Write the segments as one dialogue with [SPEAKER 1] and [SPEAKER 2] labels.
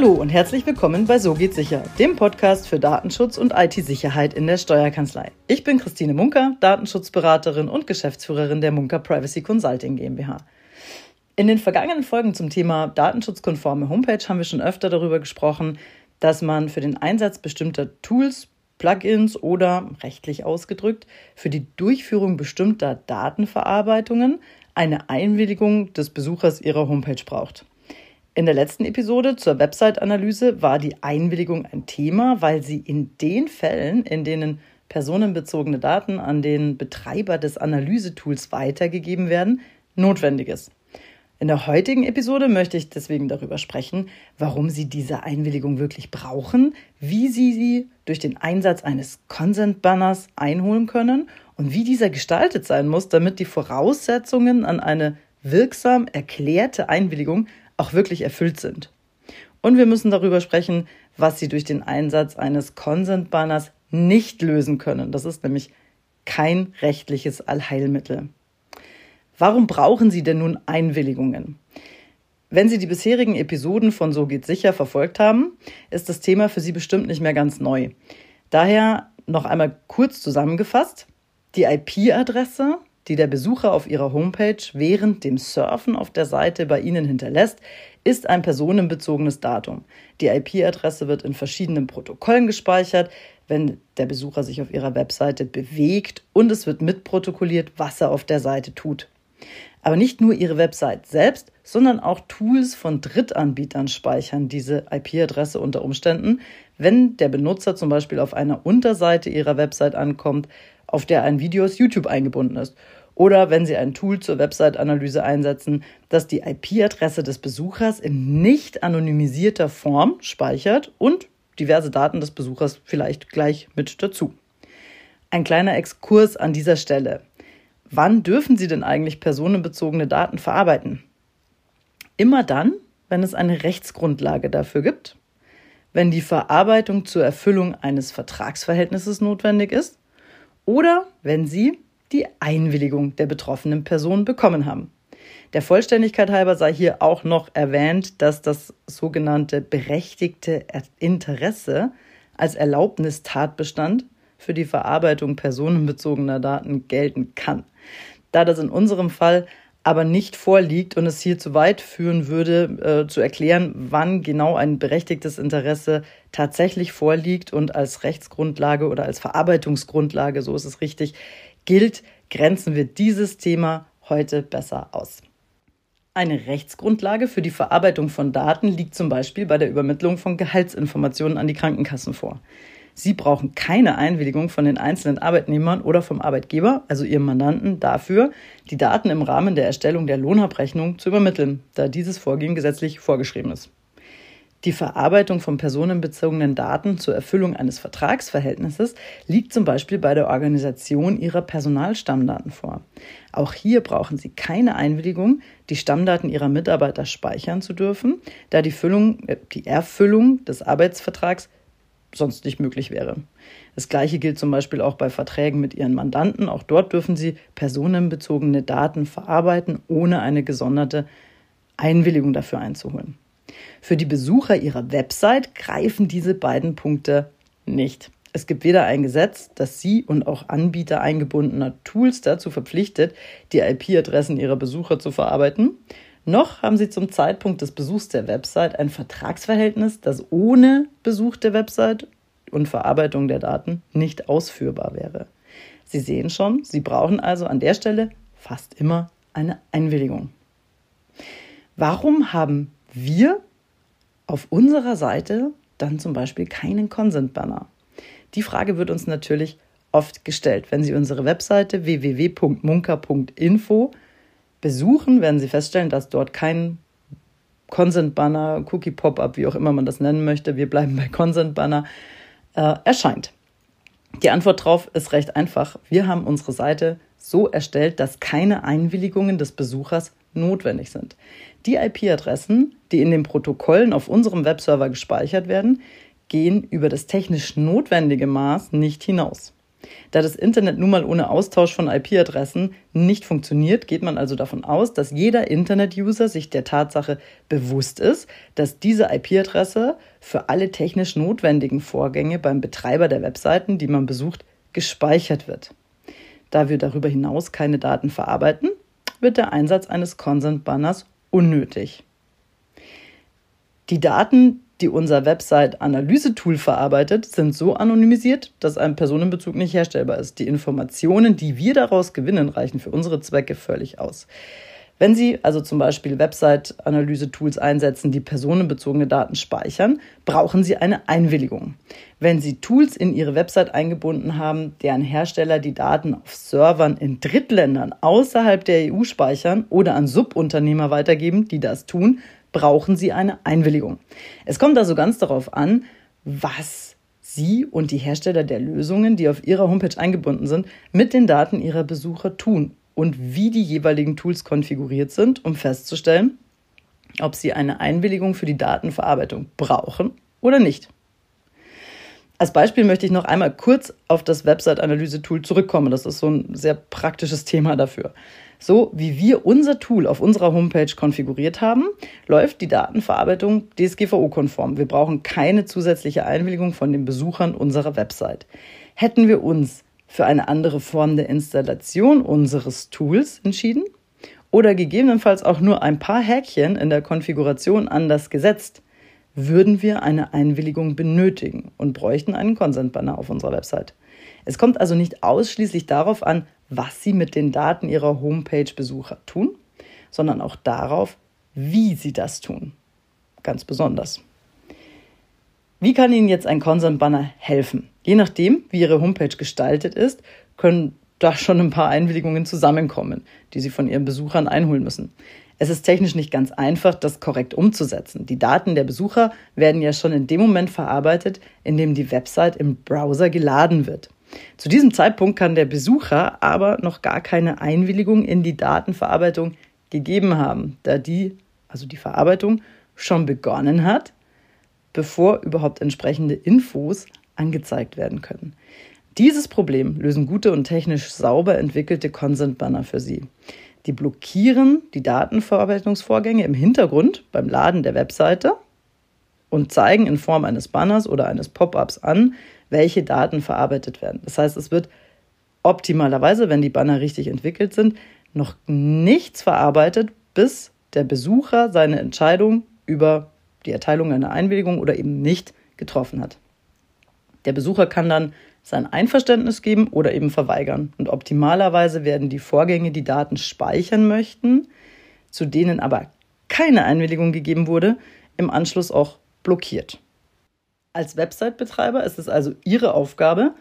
[SPEAKER 1] Hallo und herzlich willkommen bei So geht sicher, dem Podcast für Datenschutz und IT-Sicherheit in der Steuerkanzlei. Ich bin Christine Munker, Datenschutzberaterin und Geschäftsführerin der Munker Privacy Consulting GmbH. In den vergangenen Folgen zum Thema datenschutzkonforme Homepage haben wir schon öfter darüber gesprochen, dass man für den Einsatz bestimmter Tools, Plugins oder, rechtlich ausgedrückt, für die Durchführung bestimmter Datenverarbeitungen eine Einwilligung des Besuchers ihrer Homepage braucht. In der letzten Episode zur Website-Analyse war die Einwilligung ein Thema, weil sie in den Fällen, in denen personenbezogene Daten an den Betreiber des Analysetools weitergegeben werden, notwendig ist. In der heutigen Episode möchte ich deswegen darüber sprechen, warum Sie diese Einwilligung wirklich brauchen, wie Sie sie durch den Einsatz eines Consent-Banners einholen können und wie dieser gestaltet sein muss, damit die Voraussetzungen an eine wirksam erklärte Einwilligung auch wirklich erfüllt sind. Und wir müssen darüber sprechen, was Sie durch den Einsatz eines Consent-Banners nicht lösen können. Das ist nämlich kein rechtliches Allheilmittel. Warum brauchen Sie denn nun Einwilligungen? Wenn Sie die bisherigen Episoden von So geht sicher verfolgt haben, ist das Thema für Sie bestimmt nicht mehr ganz neu. Daher noch einmal kurz zusammengefasst. Die IP-Adresse die der Besucher auf ihrer Homepage während dem Surfen auf der Seite bei Ihnen hinterlässt, ist ein personenbezogenes Datum. Die IP-Adresse wird in verschiedenen Protokollen gespeichert, wenn der Besucher sich auf Ihrer Webseite bewegt und es wird mitprotokolliert, was er auf der Seite tut. Aber nicht nur Ihre Website selbst, sondern auch Tools von Drittanbietern speichern diese IP-Adresse unter Umständen, wenn der Benutzer zum Beispiel auf einer Unterseite Ihrer Website ankommt, auf der ein Video aus YouTube eingebunden ist oder wenn Sie ein Tool zur Website-Analyse einsetzen, das die IP-Adresse des Besuchers in nicht anonymisierter Form speichert und diverse Daten des Besuchers vielleicht gleich mit dazu. Ein kleiner Exkurs an dieser Stelle. Wann dürfen Sie denn eigentlich personenbezogene Daten verarbeiten? Immer dann, wenn es eine Rechtsgrundlage dafür gibt, wenn die Verarbeitung zur Erfüllung eines Vertragsverhältnisses notwendig ist oder wenn Sie die Einwilligung der betroffenen Person bekommen haben. Der Vollständigkeit halber sei hier auch noch erwähnt, dass das sogenannte berechtigte Interesse als Erlaubnistatbestand für die Verarbeitung personenbezogener Daten gelten kann. Da das in unserem Fall aber nicht vorliegt und es hier zu weit führen würde, äh, zu erklären, wann genau ein berechtigtes Interesse tatsächlich vorliegt und als Rechtsgrundlage oder als Verarbeitungsgrundlage, so ist es richtig, gilt, grenzen wir dieses Thema heute besser aus. Eine Rechtsgrundlage für die Verarbeitung von Daten liegt zum Beispiel bei der Übermittlung von Gehaltsinformationen an die Krankenkassen vor. Sie brauchen keine Einwilligung von den einzelnen Arbeitnehmern oder vom Arbeitgeber, also Ihrem Mandanten, dafür, die Daten im Rahmen der Erstellung der Lohnabrechnung zu übermitteln, da dieses Vorgehen gesetzlich vorgeschrieben ist. Die Verarbeitung von personenbezogenen Daten zur Erfüllung eines Vertragsverhältnisses liegt zum Beispiel bei der Organisation Ihrer Personalstammdaten vor. Auch hier brauchen Sie keine Einwilligung, die Stammdaten Ihrer Mitarbeiter speichern zu dürfen, da die, Füllung, äh, die Erfüllung des Arbeitsvertrags sonst nicht möglich wäre. Das Gleiche gilt zum Beispiel auch bei Verträgen mit Ihren Mandanten. Auch dort dürfen Sie personenbezogene Daten verarbeiten, ohne eine gesonderte Einwilligung dafür einzuholen. Für die Besucher ihrer Website greifen diese beiden Punkte nicht. Es gibt weder ein Gesetz, das Sie und auch Anbieter eingebundener Tools dazu verpflichtet, die IP-Adressen ihrer Besucher zu verarbeiten, noch haben Sie zum Zeitpunkt des Besuchs der Website ein Vertragsverhältnis, das ohne Besuch der Website und Verarbeitung der Daten nicht ausführbar wäre. Sie sehen schon, Sie brauchen also an der Stelle fast immer eine Einwilligung. Warum haben wir auf unserer Seite dann zum Beispiel keinen Consent-Banner? Die Frage wird uns natürlich oft gestellt. Wenn Sie unsere Webseite www.munker.info besuchen, werden Sie feststellen, dass dort kein Consent-Banner, Cookie-Pop-up, wie auch immer man das nennen möchte, wir bleiben bei Consent-Banner, äh, erscheint. Die Antwort darauf ist recht einfach. Wir haben unsere Seite so erstellt, dass keine Einwilligungen des Besuchers notwendig sind. Die IP-Adressen, die in den Protokollen auf unserem Webserver gespeichert werden, gehen über das technisch notwendige Maß nicht hinaus. Da das Internet nun mal ohne Austausch von IP-Adressen nicht funktioniert, geht man also davon aus, dass jeder Internet-User sich der Tatsache bewusst ist, dass diese IP-Adresse für alle technisch notwendigen Vorgänge beim Betreiber der Webseiten, die man besucht, gespeichert wird. Da wir darüber hinaus keine Daten verarbeiten, wird der Einsatz eines Consent-Banners unnötig. Die Daten, die unser Website-Analyse-Tool verarbeitet, sind so anonymisiert, dass ein Personenbezug nicht herstellbar ist. Die Informationen, die wir daraus gewinnen, reichen für unsere Zwecke völlig aus. Wenn Sie also zum Beispiel Website-Analyse-Tools einsetzen, die personenbezogene Daten speichern, brauchen Sie eine Einwilligung. Wenn Sie Tools in Ihre Website eingebunden haben, deren Hersteller die Daten auf Servern in Drittländern außerhalb der EU speichern oder an Subunternehmer weitergeben, die das tun, brauchen Sie eine Einwilligung. Es kommt also ganz darauf an, was Sie und die Hersteller der Lösungen, die auf Ihrer Homepage eingebunden sind, mit den Daten Ihrer Besucher tun und wie die jeweiligen Tools konfiguriert sind, um festzustellen, ob Sie eine Einwilligung für die Datenverarbeitung brauchen oder nicht. Als Beispiel möchte ich noch einmal kurz auf das Website-Analyse-Tool zurückkommen. Das ist so ein sehr praktisches Thema dafür. So wie wir unser Tool auf unserer Homepage konfiguriert haben, läuft die Datenverarbeitung DSGVO-konform. Wir brauchen keine zusätzliche Einwilligung von den Besuchern unserer Website. Hätten wir uns für eine andere Form der Installation unseres Tools entschieden oder gegebenenfalls auch nur ein paar Häkchen in der Konfiguration anders gesetzt, würden wir eine Einwilligung benötigen und bräuchten einen Consent-Banner auf unserer Website. Es kommt also nicht ausschließlich darauf an, was Sie mit den Daten Ihrer Homepage-Besucher tun, sondern auch darauf, wie Sie das tun. Ganz besonders. Wie kann Ihnen jetzt ein Consent-Banner helfen? Je nachdem, wie Ihre Homepage gestaltet ist, können da schon ein paar Einwilligungen zusammenkommen, die Sie von Ihren Besuchern einholen müssen. Es ist technisch nicht ganz einfach, das korrekt umzusetzen. Die Daten der Besucher werden ja schon in dem Moment verarbeitet, in dem die Website im Browser geladen wird. Zu diesem Zeitpunkt kann der Besucher aber noch gar keine Einwilligung in die Datenverarbeitung gegeben haben, da die, also die Verarbeitung, schon begonnen hat, bevor überhaupt entsprechende Infos angezeigt werden können. Dieses Problem lösen gute und technisch sauber entwickelte Consent-Banner für Sie. Die blockieren die Datenverarbeitungsvorgänge im Hintergrund beim Laden der Webseite und zeigen in Form eines Banners oder eines Pop-ups an, welche Daten verarbeitet werden. Das heißt, es wird optimalerweise, wenn die Banner richtig entwickelt sind, noch nichts verarbeitet, bis der Besucher seine Entscheidung über die Erteilung einer Einwilligung oder eben nicht getroffen hat. Der Besucher kann dann sein Einverständnis geben oder eben verweigern. Und optimalerweise werden die Vorgänge, die Daten speichern möchten, zu denen aber keine Einwilligung gegeben wurde, im Anschluss auch blockiert. Als Website-Betreiber ist es also Ihre Aufgabe,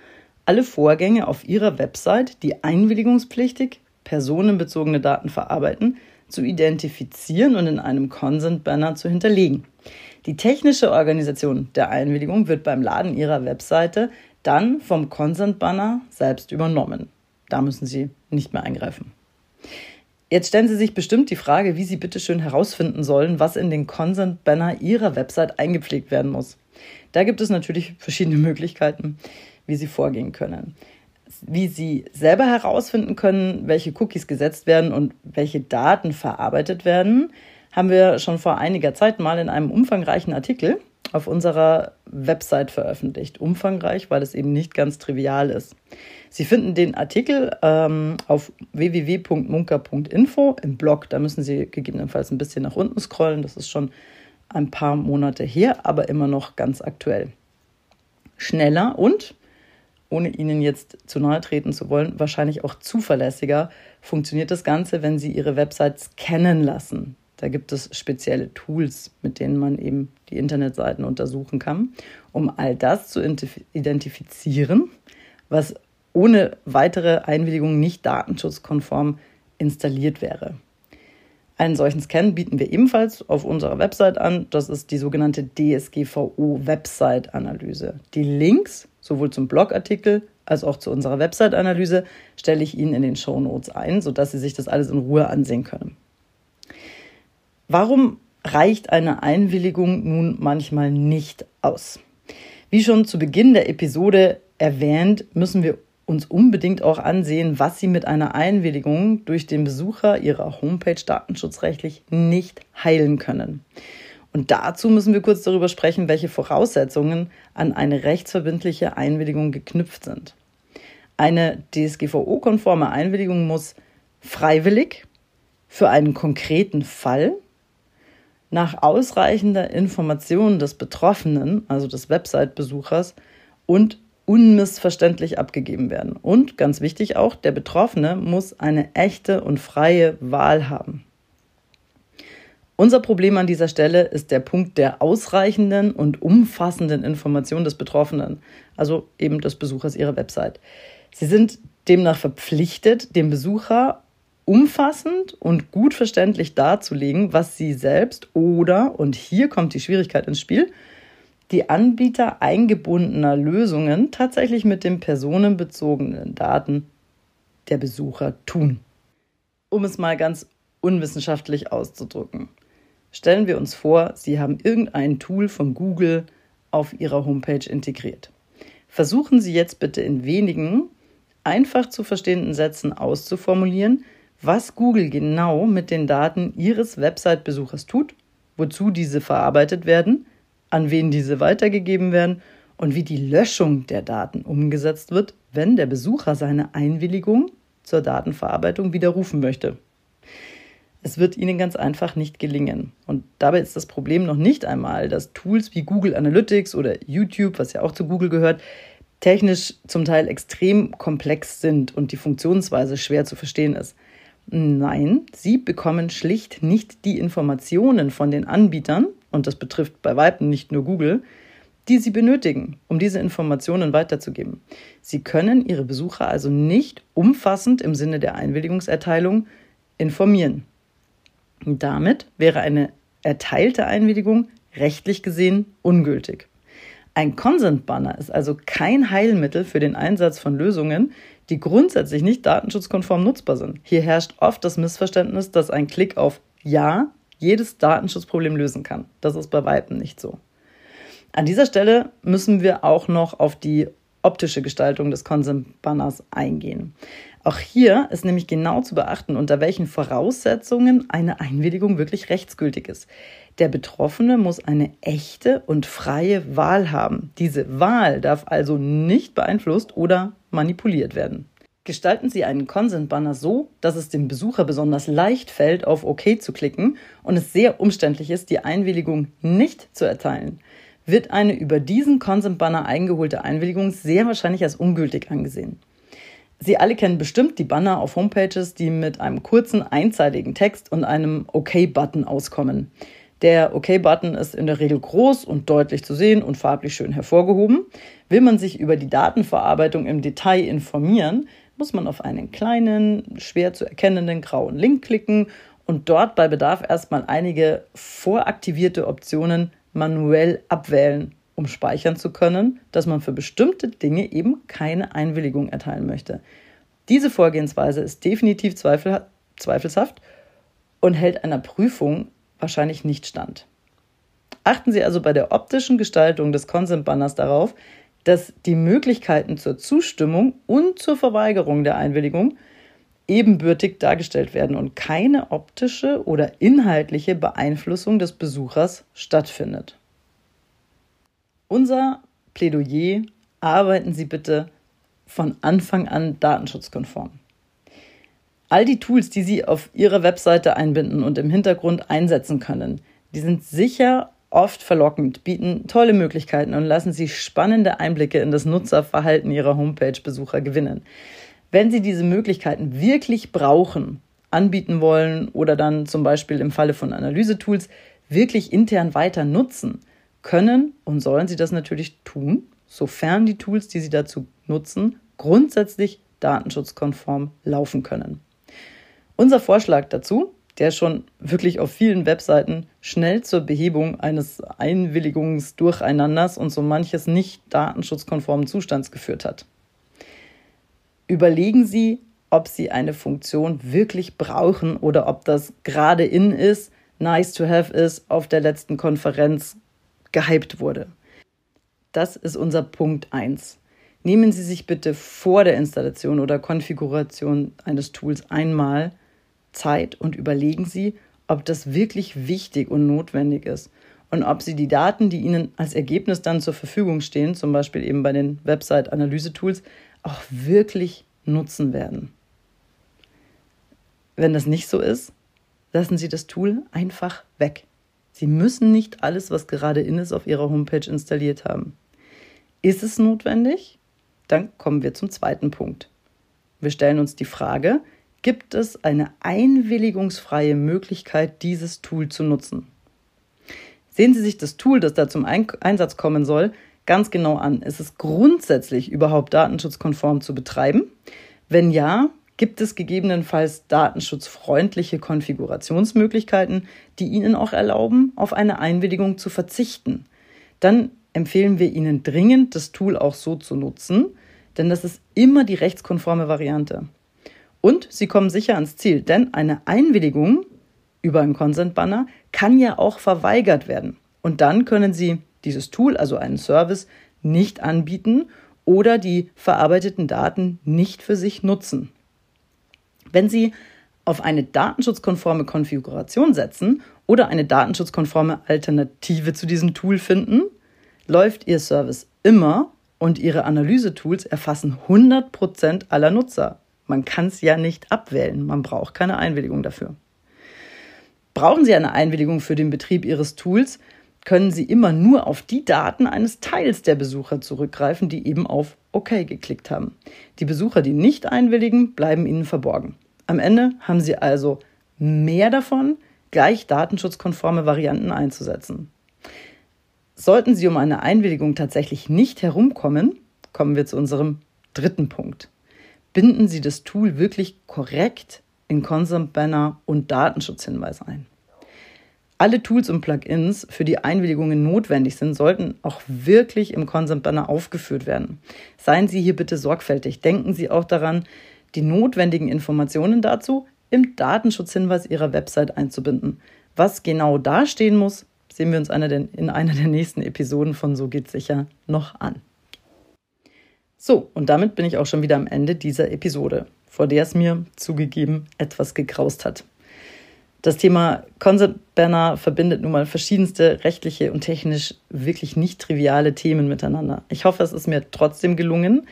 [SPEAKER 1] alle Vorgänge auf Ihrer Website, die einwilligungspflichtig personenbezogene Daten verarbeiten, zu identifizieren und in einem Consent-Banner zu hinterlegen. Die technische Organisation der Einwilligung wird beim Laden Ihrer Webseite dann vom Consent-Banner selbst übernommen. Da müssen Sie nicht mehr eingreifen. Jetzt stellen Sie sich bestimmt die Frage, wie Sie bitte schön herausfinden sollen, was in den Consent-Banner Ihrer Website eingepflegt werden muss. Da gibt es natürlich verschiedene Möglichkeiten, wie Sie vorgehen können. Wie Sie selber herausfinden können, welche Cookies gesetzt werden und welche Daten verarbeitet werden, haben wir schon vor einiger Zeit mal in einem umfangreichen Artikel auf unserer Website veröffentlicht. Umfangreich, weil es eben nicht ganz trivial ist. Sie finden den Artikel ähm, auf www.munker.info im Blog. Da müssen Sie gegebenenfalls ein bisschen nach unten scrollen. Das ist schon ein paar Monate her, aber immer noch ganz aktuell. Schneller und, ohne Ihnen jetzt zu nahe treten zu wollen, wahrscheinlich auch zuverlässiger funktioniert das Ganze, wenn Sie Ihre Website scannen lassen. Da gibt es spezielle Tools, mit denen man eben die Internetseiten untersuchen kann, um all das zu identifizieren, was ohne weitere Einwilligung nicht datenschutzkonform installiert wäre. Einen solchen Scan bieten wir ebenfalls auf unserer Website an. Das ist die sogenannte DSGVO Website Analyse. Die Links sowohl zum Blogartikel als auch zu unserer Website Analyse stelle ich Ihnen in den Show Notes ein, sodass Sie sich das alles in Ruhe ansehen können. Warum reicht eine Einwilligung nun manchmal nicht aus? Wie schon zu Beginn der Episode erwähnt, müssen wir uns unbedingt auch ansehen, was Sie mit einer Einwilligung durch den Besucher Ihrer Homepage datenschutzrechtlich nicht heilen können. Und dazu müssen wir kurz darüber sprechen, welche Voraussetzungen an eine rechtsverbindliche Einwilligung geknüpft sind. Eine DSGVO-konforme Einwilligung muss freiwillig für einen konkreten Fall nach ausreichender Information des Betroffenen, also des Website-Besuchers, und unmissverständlich abgegeben werden. Und ganz wichtig auch, der Betroffene muss eine echte und freie Wahl haben. Unser Problem an dieser Stelle ist der Punkt der ausreichenden und umfassenden Information des Betroffenen, also eben des Besuchers ihrer Website. Sie sind demnach verpflichtet, dem Besucher umfassend und gut verständlich darzulegen, was sie selbst oder, und hier kommt die Schwierigkeit ins Spiel, die Anbieter eingebundener Lösungen tatsächlich mit den personenbezogenen Daten der Besucher tun. Um es mal ganz unwissenschaftlich auszudrücken. Stellen wir uns vor, Sie haben irgendein Tool von Google auf Ihrer Homepage integriert. Versuchen Sie jetzt bitte in wenigen, einfach zu verstehenden Sätzen auszuformulieren, was Google genau mit den Daten Ihres Website-Besuchers tut, wozu diese verarbeitet werden, an wen diese weitergegeben werden und wie die Löschung der Daten umgesetzt wird, wenn der Besucher seine Einwilligung zur Datenverarbeitung widerrufen möchte. Es wird Ihnen ganz einfach nicht gelingen. Und dabei ist das Problem noch nicht einmal, dass Tools wie Google Analytics oder YouTube, was ja auch zu Google gehört, technisch zum Teil extrem komplex sind und die Funktionsweise schwer zu verstehen ist. Nein, sie bekommen schlicht nicht die Informationen von den Anbietern, und das betrifft bei Weitem nicht nur Google, die sie benötigen, um diese Informationen weiterzugeben. Sie können ihre Besucher also nicht umfassend im Sinne der Einwilligungserteilung informieren. Damit wäre eine erteilte Einwilligung rechtlich gesehen ungültig. Ein Consent-Banner ist also kein Heilmittel für den Einsatz von Lösungen, die grundsätzlich nicht datenschutzkonform nutzbar sind. Hier herrscht oft das Missverständnis, dass ein Klick auf Ja jedes Datenschutzproblem lösen kann. Das ist bei weitem nicht so. An dieser Stelle müssen wir auch noch auf die optische Gestaltung des Consent-Banners eingehen. Auch hier ist nämlich genau zu beachten, unter welchen Voraussetzungen eine Einwilligung wirklich rechtsgültig ist. Der Betroffene muss eine echte und freie Wahl haben. Diese Wahl darf also nicht beeinflusst oder manipuliert werden. Gestalten Sie einen Consent-Banner so, dass es dem Besucher besonders leicht fällt, auf OK zu klicken und es sehr umständlich ist, die Einwilligung nicht zu erteilen. Wird eine über diesen Consent-Banner eingeholte Einwilligung sehr wahrscheinlich als ungültig angesehen. Sie alle kennen bestimmt die Banner auf Homepages, die mit einem kurzen, einseitigen Text und einem OK-Button auskommen. Der OK-Button ist in der Regel groß und deutlich zu sehen und farblich schön hervorgehoben. Will man sich über die Datenverarbeitung im Detail informieren, muss man auf einen kleinen, schwer zu erkennenden grauen Link klicken und dort bei Bedarf erstmal einige voraktivierte Optionen manuell abwählen, um speichern zu können, dass man für bestimmte Dinge eben keine Einwilligung erteilen möchte. Diese Vorgehensweise ist definitiv zweifel zweifelshaft und hält einer Prüfung wahrscheinlich nicht stand. Achten Sie also bei der optischen Gestaltung des Consent-Banners darauf, dass die Möglichkeiten zur Zustimmung und zur Verweigerung der Einwilligung ebenbürtig dargestellt werden und keine optische oder inhaltliche Beeinflussung des Besuchers stattfindet. Unser Plädoyer, arbeiten Sie bitte von Anfang an datenschutzkonform. All die Tools, die Sie auf Ihrer Webseite einbinden und im Hintergrund einsetzen können, die sind sicher oft verlockend, bieten tolle Möglichkeiten und lassen Sie spannende Einblicke in das Nutzerverhalten Ihrer Homepage-Besucher gewinnen. Wenn Sie diese Möglichkeiten wirklich brauchen, anbieten wollen oder dann zum Beispiel im Falle von Analysetools wirklich intern weiter nutzen, können und sollen Sie das natürlich tun, sofern die Tools, die Sie dazu nutzen, grundsätzlich datenschutzkonform laufen können. Unser Vorschlag dazu, der schon wirklich auf vielen Webseiten schnell zur Behebung eines Einwilligungsdurcheinanders und so manches nicht datenschutzkonformen Zustands geführt hat. Überlegen Sie, ob Sie eine Funktion wirklich brauchen oder ob das gerade in ist, nice to have ist, auf der letzten Konferenz gehypt wurde. Das ist unser Punkt 1. nehmen Sie sich bitte vor der Installation oder Konfiguration eines Tools einmal Zeit und überlegen Sie, ob das wirklich wichtig und notwendig ist und ob Sie die Daten, die Ihnen als Ergebnis dann zur Verfügung stehen, zum Beispiel eben bei den Website-Analyse-Tools, auch wirklich nutzen werden. Wenn das nicht so ist, lassen Sie das Tool einfach weg. Sie müssen nicht alles, was gerade in ist, auf Ihrer Homepage installiert haben. Ist es notwendig? Dann kommen wir zum zweiten Punkt. Wir stellen uns die Frage, gibt es eine einwilligungsfreie Möglichkeit, dieses Tool zu nutzen? Sehen Sie sich das Tool, das da zum Einsatz kommen soll, ganz genau an. Ist es grundsätzlich überhaupt datenschutzkonform zu betreiben? Wenn ja, gibt es gegebenenfalls datenschutzfreundliche Konfigurationsmöglichkeiten, die Ihnen auch erlauben, auf eine Einwilligung zu verzichten. Dann empfehlen wir Ihnen dringend, das Tool auch so zu nutzen, denn das ist immer die rechtskonforme Variante. Und Sie kommen sicher ans Ziel, denn eine Einwilligung über einen Consent-Banner kann ja auch verweigert werden. Und dann können Sie dieses Tool, also einen Service, nicht anbieten oder die verarbeiteten Daten nicht für sich nutzen. Wenn Sie auf eine datenschutzkonforme Konfiguration setzen oder eine datenschutzkonforme Alternative zu diesem Tool finden, läuft Ihr Service immer und Ihre Analyse-Tools erfassen 100% aller Nutzer. Man kann es ja nicht abwählen, man braucht keine Einwilligung dafür. Brauchen Sie eine Einwilligung für den Betrieb Ihres Tools, können Sie immer nur auf die Daten eines Teils der Besucher zurückgreifen, die eben auf OK geklickt haben. Die Besucher, die nicht einwilligen, bleiben Ihnen verborgen. Am Ende haben Sie also mehr davon, gleich datenschutzkonforme Varianten einzusetzen. Sollten Sie um eine Einwilligung tatsächlich nicht herumkommen, kommen wir zu unserem dritten Punkt. Binden Sie das Tool wirklich korrekt in Consent Banner und Datenschutzhinweis ein. Alle Tools und Plugins, für die Einwilligungen notwendig sind, sollten auch wirklich im Consent Banner aufgeführt werden. Seien Sie hier bitte sorgfältig. Denken Sie auch daran, die notwendigen Informationen dazu im Datenschutzhinweis Ihrer Website einzubinden. Was genau da stehen muss, sehen wir uns in einer der nächsten Episoden von So geht's sicher noch an. So, und damit bin ich auch schon wieder am Ende dieser Episode, vor der es mir zugegeben etwas gegraust hat. Das Thema Concept Banner verbindet nun mal verschiedenste rechtliche und technisch wirklich nicht triviale Themen miteinander. Ich hoffe, es ist mir trotzdem gelungen,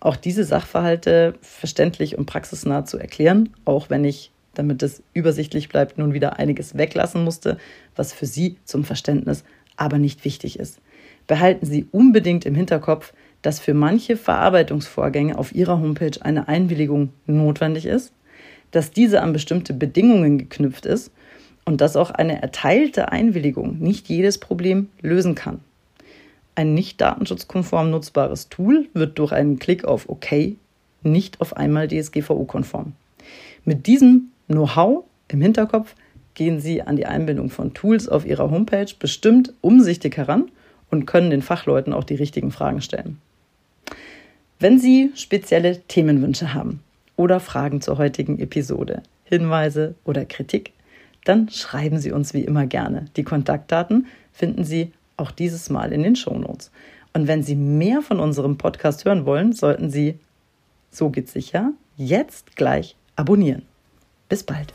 [SPEAKER 1] auch diese Sachverhalte verständlich und praxisnah zu erklären, auch wenn ich damit es übersichtlich bleibt, nun wieder einiges weglassen musste, was für Sie zum Verständnis aber nicht wichtig ist. Behalten Sie unbedingt im Hinterkopf, dass für manche Verarbeitungsvorgänge auf Ihrer Homepage eine Einwilligung notwendig ist, dass diese an bestimmte Bedingungen geknüpft ist und dass auch eine erteilte Einwilligung nicht jedes Problem lösen kann. Ein nicht datenschutzkonform nutzbares Tool wird durch einen Klick auf OK nicht auf einmal DSGVO-konform. Mit diesem Know-how im Hinterkopf gehen Sie an die Einbindung von Tools auf Ihrer Homepage bestimmt umsichtig heran und können den Fachleuten auch die richtigen Fragen stellen. Wenn Sie spezielle Themenwünsche haben oder Fragen zur heutigen Episode, Hinweise oder Kritik, dann schreiben Sie uns wie immer gerne. Die Kontaktdaten finden Sie auch dieses Mal in den Shownotes. Und wenn Sie mehr von unserem Podcast hören wollen, sollten Sie, so geht's sicher, jetzt gleich abonnieren. Bis bald.